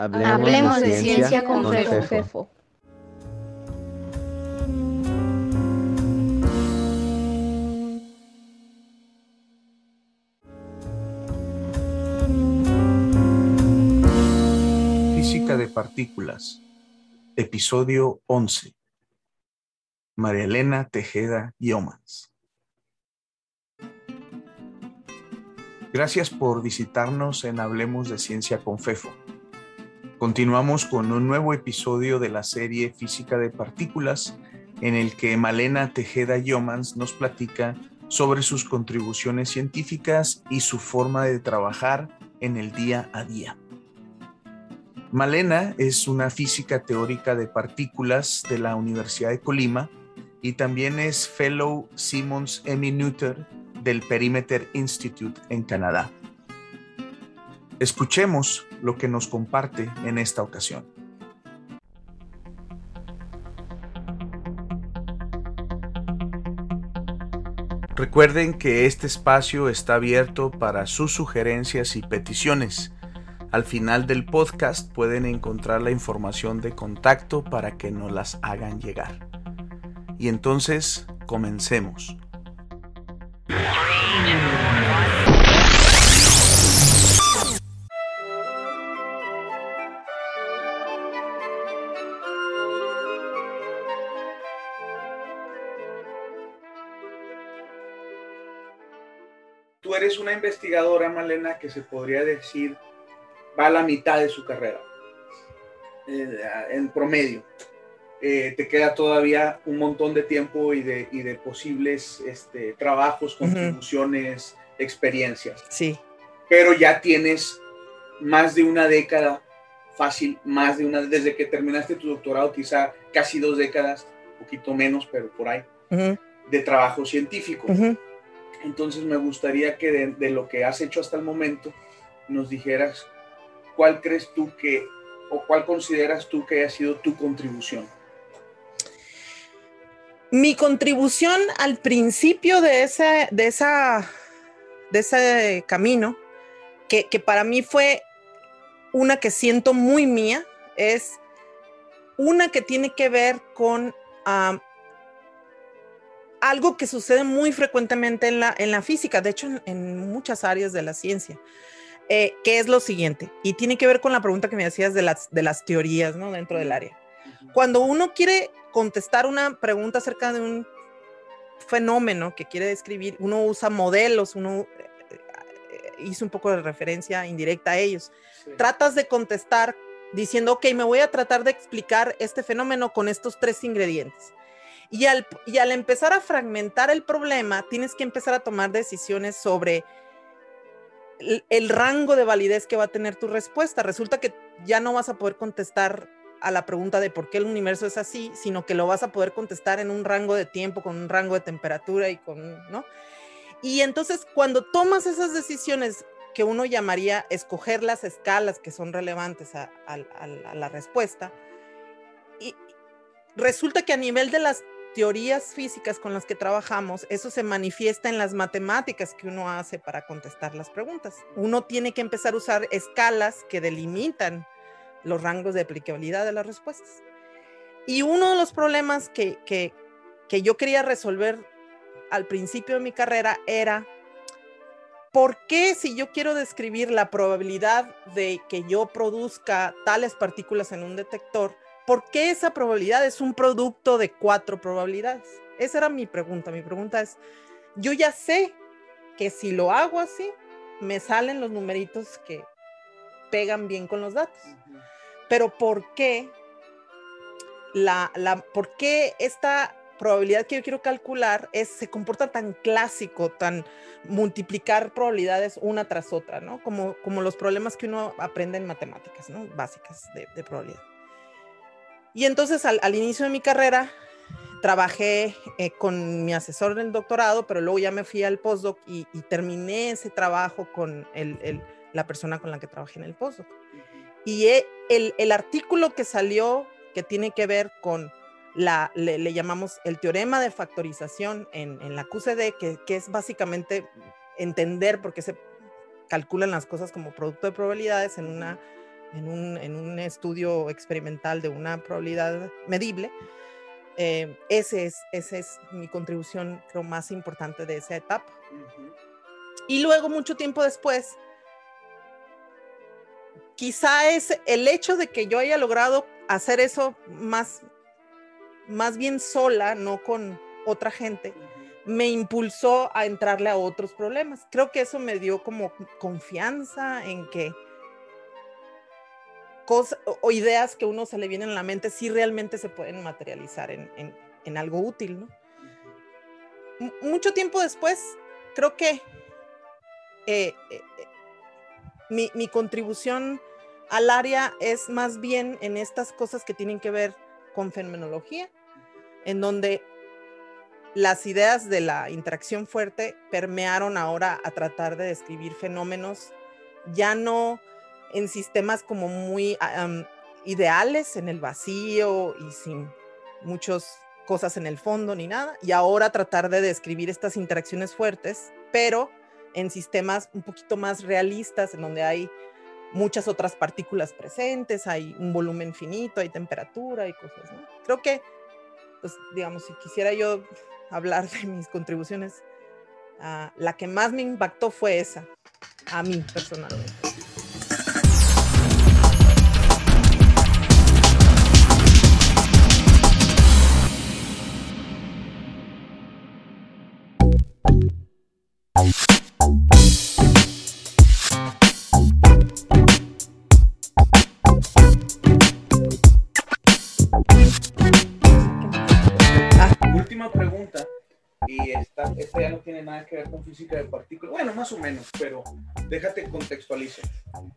Hablemos, de, ciencia, con, Fefo. Física de partículas, episodio 11. María Elena Tejeda Yomans. Gracias por visitarnos en Hablemos de Ciencia con Fefo. Continuamos con un nuevo episodio de la serie Física de Partículas, en el que Malena Tejeda Yomans nos platica sobre sus contribuciones científicas y su forma de trabajar en el día a día. Malena es una física teórica de partículas de la Universidad de Colima y también es Fellow Simmons Emmy Noether del Perimeter Institute en Canadá. Escuchemos lo que nos comparte en esta ocasión. Recuerden que este espacio está abierto para sus sugerencias y peticiones. Al final del podcast pueden encontrar la información de contacto para que nos las hagan llegar. Y entonces, comencemos. Tú eres una investigadora, Malena, que se podría decir va a la mitad de su carrera, eh, en promedio. Eh, te queda todavía un montón de tiempo y de, y de posibles este, trabajos, contribuciones, experiencias. Sí. Pero ya tienes más de una década, fácil, más de una, desde que terminaste tu doctorado, quizá casi dos décadas, un poquito menos, pero por ahí, de trabajo científico. Entonces me gustaría que de, lo que has hecho hasta el momento nos dijeras cuál crees tú que o cuál consideras tú que haya sido tu contribución. Mi contribución al principio de ese, de esa, de ese camino, que, para mí fue una que siento muy mía, es una que tiene que ver con algo que sucede muy frecuentemente en la, en la física, de hecho en, muchas áreas de la ciencia, eh, que es lo siguiente, y tiene que ver con la pregunta que me hacías de las, de las teorías ¿no? dentro del área. Cuando uno quiere contestar una pregunta acerca de un fenómeno que quiere describir, uno usa modelos, uno eh, eh, hizo un poco de referencia indirecta a ellos. Tratas de contestar diciendo, ok, me voy a tratar de explicar este fenómeno con estos tres ingredientes. Y al, y al empezar a fragmentar el problema, tienes que empezar a tomar decisiones sobre el, rango de validez que va a tener tu respuesta. Resulta que ya no vas a poder contestar a la pregunta de por qué el universo es así, sino que lo vas a poder contestar en un rango de tiempo, con un rango de temperatura y con, ¿no? Y entonces cuando tomas esas decisiones que uno llamaría escoger las escalas que son relevantes a, a la respuesta, y resulta que a nivel de las teorías físicas con las que trabajamos, eso se manifiesta en las matemáticas que uno hace para contestar las preguntas. Uno tiene que empezar a usar escalas que delimitan los rangos de aplicabilidad de las respuestas. Y uno de los problemas que, que, yo quería resolver al principio de mi carrera era, ¿por qué si yo quiero describir la probabilidad de que yo produzca tales partículas en un detector, ¿por qué esa probabilidad es un producto de cuatro probabilidades? Esa era mi pregunta. Mi pregunta es, yo ya sé que si lo hago así, me salen los numeritos que pegan bien con los datos. Pero ¿por qué la, la, por qué esta probabilidad que yo quiero calcular es, se comporta tan clásico, tan multiplicar probabilidades una tras otra, ¿no? Como, como los problemas que uno aprende en matemáticas, ¿no? Básicas de, de probabilidad. Y entonces al, inicio de mi carrera trabajé eh, con mi asesor en el doctorado, pero luego ya me fui al postdoc y, terminé ese trabajo con la persona con la que trabajé en el postdoc. Y el, artículo que salió, que tiene que ver con la, le, llamamos el teorema de factorización en, la QCD, que, que, es básicamente entender por qué se calculan las cosas como producto de probabilidades en una en un, en un estudio experimental de una probabilidad medible. Eh, ese es, esa es mi contribución, creo, más importante de esa etapa. Y luego, mucho tiempo después, quizá es el hecho de que yo haya logrado hacer eso más, más bien sola, no con otra gente, me impulsó a entrarle a otros problemas. Creo que eso me dio como confianza en que o ideas que uno se le vienen a la mente sí realmente se pueden materializar en, en, algo útil, ¿no? mucho tiempo después, creo que eh, eh, eh, mi, mi, contribución al área es más bien en estas cosas que tienen que ver con fenomenología, en donde las ideas de la interacción fuerte permearon ahora a tratar de describir fenómenos ya no en sistemas como muy ideales, en el vacío y sin muchas cosas en el fondo ni nada, y ahora tratar de describir estas interacciones fuertes, pero en sistemas un poquito más realistas, en donde hay muchas otras partículas presentes, hay un volumen finito, hay temperatura y cosas, ¿no? Creo que, pues, digamos, si quisiera yo hablar de mis contribuciones, ah, la que más me impactó fue esa, a mí personalmente. Esta ya no tiene nada que ver con física de partículas, bueno, más o menos, pero déjate contextualizar.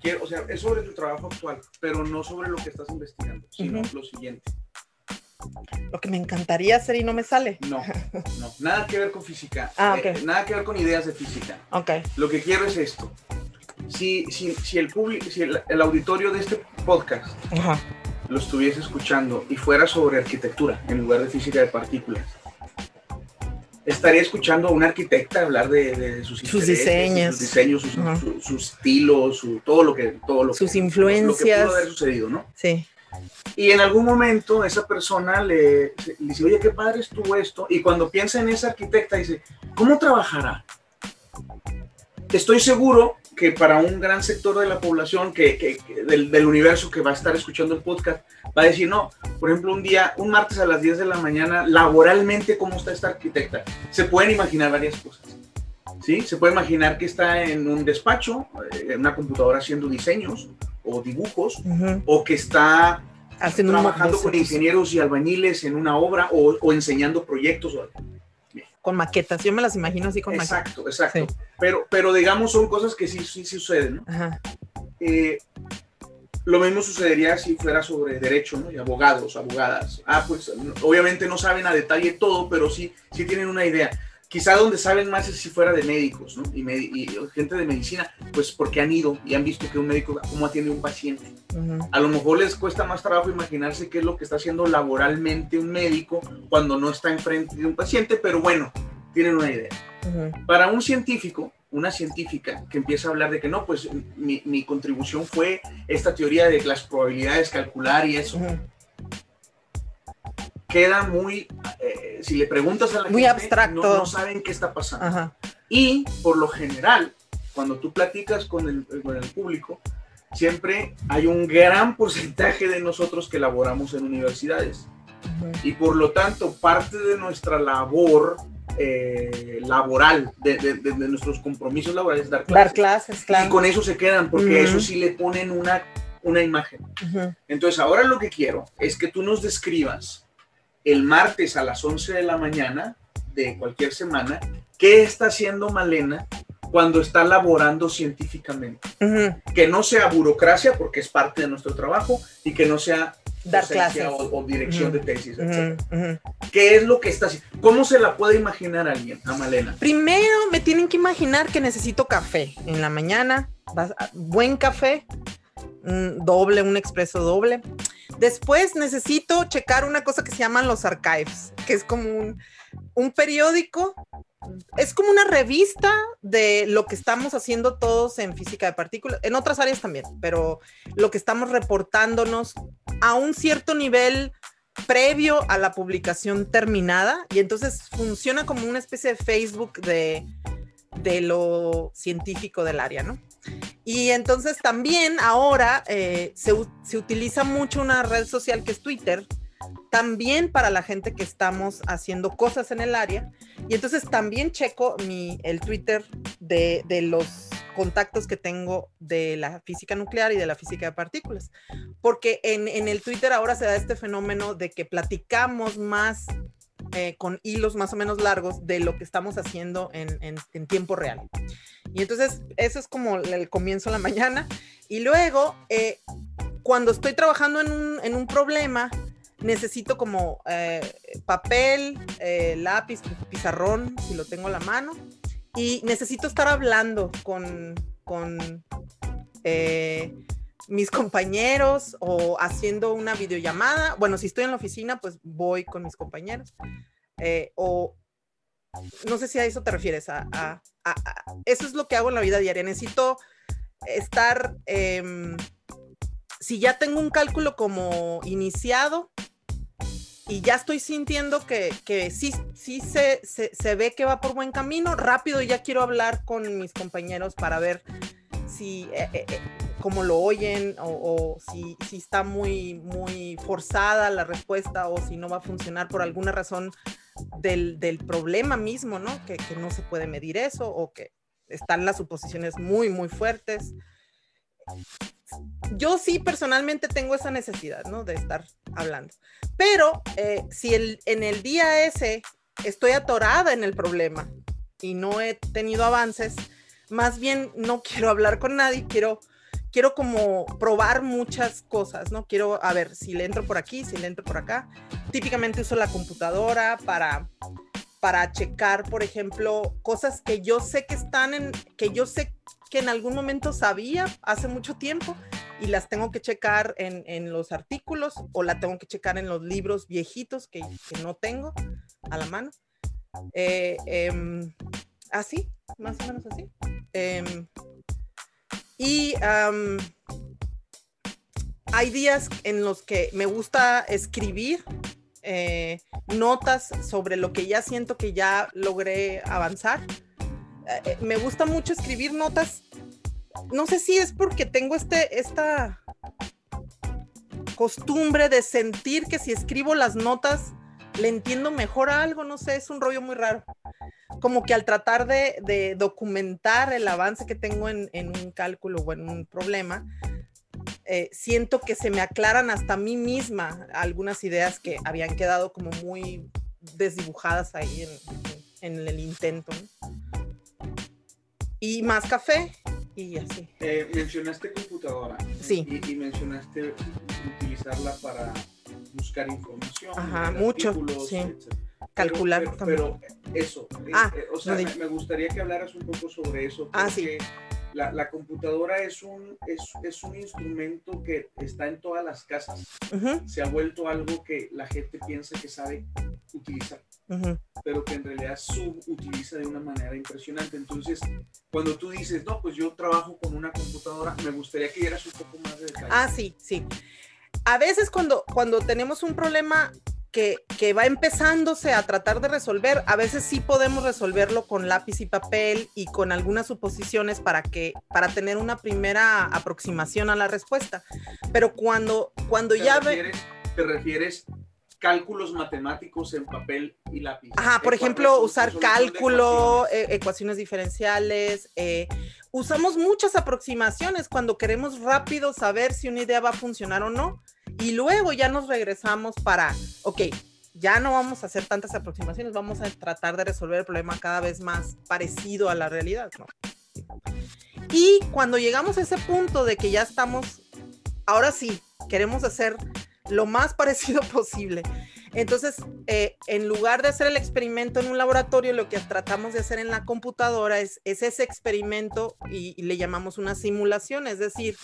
Quiero, o sea, es sobre tu trabajo actual, pero no sobre lo que estás investigando, sino lo siguiente. Lo que me encantaría hacer y no me sale. No, no, nada que ver con física. Ah, okay. Eh, nada que ver con ideas de física. Ok. Lo que quiero es esto. Si, si, si el, público, si el, auditorio de este podcast lo estuviese escuchando y fuera sobre arquitectura en lugar de física de partículas, estaría escuchando a un arquitecta hablar de, sus, diseños, sus diseños, su, estilo, su, todo lo que, todo lo sus influencias, lo que pudo haber sucedido, ¿no? Sí. Y en algún momento esa persona le, le, dice, oye, qué padre estuvo esto. Y cuando piensa en esa arquitecta, dice, ¿cómo trabajará? Estoy seguro que para un gran sector de la población, que, del, del, universo que va a estar escuchando el podcast, va a decir, no, por ejemplo, un día, un martes a las 10 de la mañana, laboralmente, ¿cómo está esta arquitecta? Se pueden imaginar varias cosas. ¿Sí? Se puede imaginar que está en un despacho, eh, en una computadora haciendo diseños o dibujos, o que está Haciendo trabajando con ingenieros y albañiles en una obra o, o enseñando proyectos. O, con maquetas. Yo me las imagino así con exacto, maquetas. Exacto, exacto. Pero, pero digamos, son cosas que sí, sí, sí suceden, ¿no? Ajá. Eh, lo mismo sucedería si fuera sobre derecho, ¿no? Y abogados, abogadas. Ah, pues obviamente no saben a detalle todo, pero sí, sí tienen una idea. Quizá donde saben más es si fuera de médicos, ¿no? Y, y gente de medicina, pues porque han ido y han visto que un médico, cómo atiende a un paciente. A lo mejor les cuesta más trabajo imaginarse qué es lo que está haciendo laboralmente un médico cuando no está enfrente de un paciente, pero bueno, tienen una idea. Para un científico, una científica que empieza a hablar de que no, pues mi, mi contribución fue esta teoría de las probabilidades calcular y eso queda muy, eh, si le preguntas a la muy gente, abstracto. No, saben qué está pasando. Y por lo general, cuando tú platicas con el, con el público, siempre hay un gran porcentaje de nosotros que laboramos en universidades. Y por lo tanto, parte de nuestra labor eh, laboral, de, de, nuestros compromisos laborales, es dar clases. Dar clases, claro. Y con eso se quedan, porque eso sí le ponen una, una imagen. Entonces, ahora lo que quiero es que tú nos describas el martes a las 11 de la mañana de cualquier semana, ¿qué está haciendo Malena cuando está laborando científicamente? Que no sea burocracia, porque es parte de nuestro trabajo, y que no sea dar clases o, dirección de tesis, etc. ¿Qué es lo que está haciendo? ¿Cómo se la puede imaginar alguien, a Malena? Primero me tienen que imaginar que necesito café en la mañana, buen café, doble, un expreso doble. Después necesito checar una cosa que se llaman los archives, que es como un, periódico es como una revista de lo que estamos haciendo todos en física de partículas, en otras áreas también, pero lo que estamos reportándonos a un cierto nivel previo a la publicación terminada y entonces funciona como una especie de Facebook de, de lo científico del área, ¿no? Y entonces también ahora eh, se, se, utiliza mucho una red social que es Twitter, también para la gente que estamos haciendo cosas en el área. Y entonces también checo mi, el Twitter de, de los contactos que tengo de la física nuclear y de la física de partículas. Porque en, en el Twitter ahora se da este fenómeno de que platicamos más eh, con hilos más o menos largos de lo que estamos haciendo en, en, tiempo real. Y entonces eso es como el comienzo de la mañana. Y luego, eh, cuando estoy trabajando en un, en un problema, necesito como eh, papel, lápiz, pizarrón, si lo tengo a la mano. Y necesito estar hablando con, con mis compañeros o haciendo una videollamada. Bueno, si estoy en la oficina, pues voy con mis compañeros. Eh, o no sé si a eso te refieres, a, eso es lo que hago en la vida diaria. Necesito estar, em, si ya tengo un cálculo como iniciado y ya estoy sintiendo que, que sí, sí se, se, ve que va por buen camino, rápido ya quiero hablar con mis compañeros para ver si... Eh, eh, cómo lo oyen o, si, si, está muy, muy forzada la respuesta o si no va a funcionar por alguna razón del, del problema mismo, ¿no? Que, que, no se puede medir eso o que están las suposiciones muy, muy fuertes. Yo sí personalmente tengo esa necesidad, ¿no? De estar hablando. Pero eh, si el, en el día ese estoy atorada en el problema y no he tenido avances, más bien no quiero hablar con nadie, quiero quiero como probar muchas cosas, ¿no? Quiero, a ver, si le entro por aquí, si le entro por acá. Típicamente uso la computadora para, para checar, por ejemplo, cosas que yo sé que están en, que yo sé que en algún momento sabía hace mucho tiempo y las tengo que checar en, en los artículos o la tengo que checar en los libros viejitos que, que no tengo a la mano. Eh, em, así, más o menos así. Eh, y hay días en los que me gusta escribir eh, notas sobre lo que ya siento que ya logré avanzar. Eh, me gusta mucho escribir notas. No sé si es porque tengo este, esta costumbre de sentir que si escribo las notas le entiendo mejor a algo, no sé, es un rollo muy raro como que al tratar de, documentar el avance que tengo en, un cálculo o en un problema, eh, siento que se me aclaran hasta a mí misma algunas ideas que habían quedado como muy desdibujadas ahí en, el intento. Y más café y así. Eh, mencionaste computadora. Sí. Y, mencionaste utilizarla para buscar información. Ajá, mucho. Sí calcular pero, pero, eso, eh, ah, eh, o sea, me, gustaría que hablaras un poco sobre eso, ah, porque la, la, computadora es un, es, es, un instrumento que está en todas las casas, se ha vuelto algo que la gente piensa que sabe utilizar, pero que en realidad subutiliza de una manera impresionante. Entonces, cuando tú dices, no, pues yo trabajo con una computadora, me gustaría que dieras un poco más de detalle. Ah, sí, sí. A veces cuando, cuando tenemos un problema que, va empezándose a tratar de resolver. A veces sí podemos resolverlo con lápiz y papel y con algunas suposiciones para que para tener una primera aproximación a la respuesta. Pero cuando cuando ya ve te refieres cálculos matemáticos en papel y lápiz. Ajá, por ejemplo, usar cálculo, eh, ecuaciones diferenciales. Eh, usamos muchas aproximaciones cuando queremos rápido saber si una idea va a funcionar o no. Y luego ya nos regresamos para, ok, ya no vamos a hacer tantas aproximaciones, vamos a tratar de resolver el problema cada vez más parecido a la realidad, ¿no? Y cuando llegamos a ese punto de que ya estamos, ahora sí, queremos hacer lo más parecido posible. Entonces, eh, en lugar de hacer el experimento en un laboratorio, lo que tratamos de hacer en la computadora es, ese experimento y, le llamamos una simulación, es decir,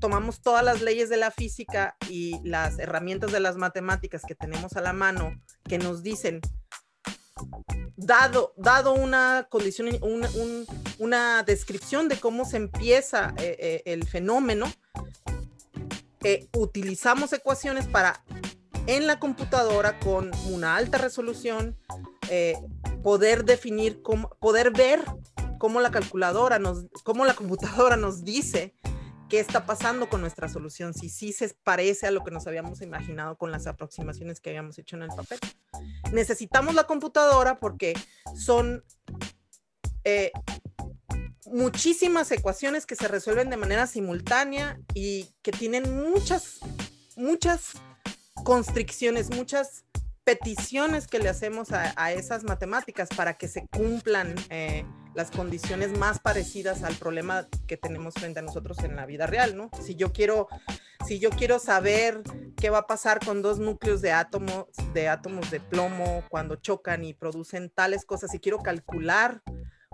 tomamos todas las leyes de la física y las herramientas de las matemáticas que tenemos a la mano que nos dicen dado, dado una condición, una, descripción de cómo se empieza eh, eh, el fenómeno, eh, utilizamos ecuaciones para en la computadora con una alta resolución poder definir cómo, poder ver cómo la calculadora nos, cómo la computadora nos dice qué está pasando con nuestra solución, si sí se parece a lo que nos habíamos imaginado con las aproximaciones que habíamos hecho en el papel. Necesitamos la computadora porque son eh, muchísimas ecuaciones que se resuelven de manera simultánea y que tienen muchas, muchas constricciones, muchas peticiones que le hacemos a, esas matemáticas para que se cumplan eh, las condiciones más parecidas al problema que tenemos frente a nosotros en la vida real, ¿no? Si yo quiero, si yo quiero saber qué va a pasar con dos núcleos de átomos, de átomos de plomo cuando chocan y producen tales cosas, si quiero calcular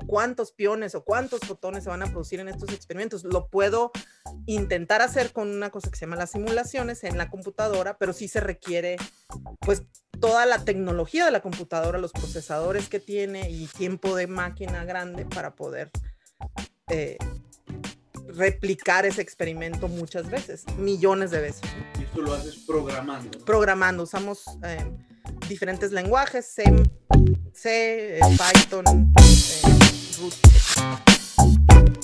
cuántos piones o cuántos fotones se van a producir en estos experimentos. Lo puedo intentar hacer con una cosa que se llama las simulaciones en la computadora, pero sí se requiere pues toda la tecnología de la computadora, los procesadores que tiene y tiempo de máquina grande para poder eh, replicar ese experimento muchas veces, millones de veces. Y esto lo haces programando. Programando, usamos eh, diferentes lenguajes, C, C eh, Python, Route.